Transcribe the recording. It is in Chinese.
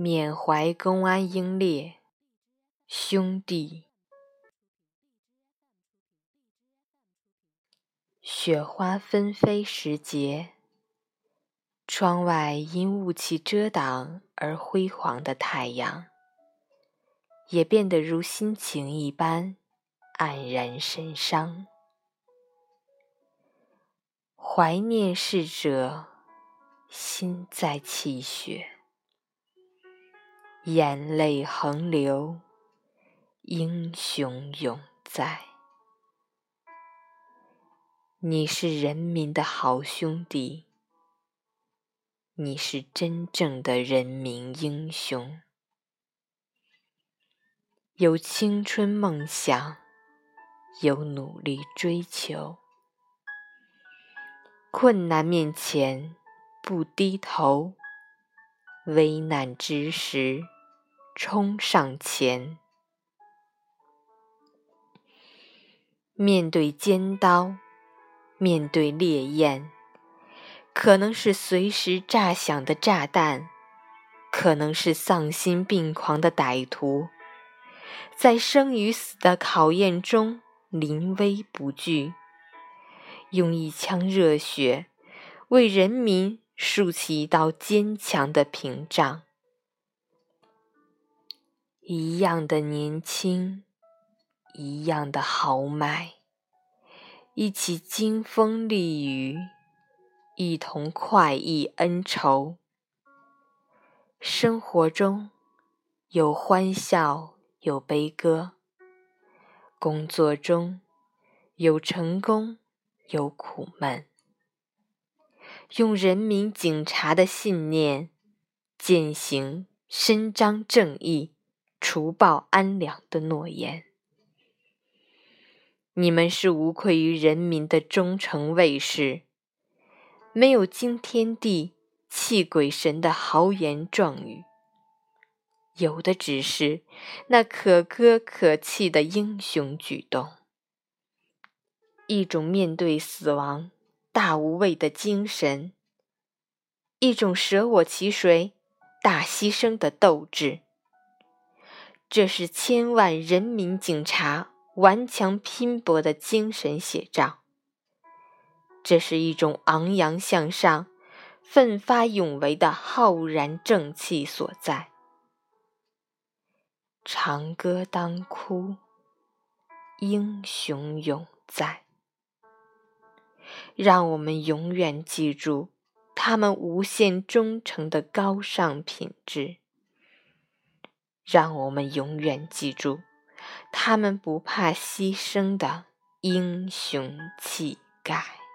缅怀公安英烈兄弟。雪花纷飞时节，窗外因雾气遮挡而辉煌的太阳，也变得如心情一般黯然神伤。怀念逝者，心在泣血，眼泪横流，英雄永在。你是人民的好兄弟，你是真正的人民英雄，有青春梦想，有努力追求，困难面前不低头，危难之时冲上前，面对尖刀。面对烈焰，可能是随时炸响的炸弹，可能是丧心病狂的歹徒，在生与死的考验中临危不惧，用一腔热血为人民竖起一道坚强的屏障。一样的年轻，一样的豪迈。一起经风历雨，一同快意恩仇。生活中有欢笑，有悲歌；工作中有成功，有苦闷。用人民警察的信念，践行伸张正义、除暴安良的诺言。你们是无愧于人民的忠诚卫士，没有惊天地、泣鬼神的豪言壮语，有的只是那可歌可泣的英雄举动，一种面对死亡大无畏的精神，一种舍我其谁、大牺牲的斗志。这是千万人民警察。顽强拼搏的精神写照，这是一种昂扬向上、奋发勇为的浩然正气所在。长歌当哭，英雄永在。让我们永远记住他们无限忠诚的高尚品质。让我们永远记住。他们不怕牺牲的英雄气概。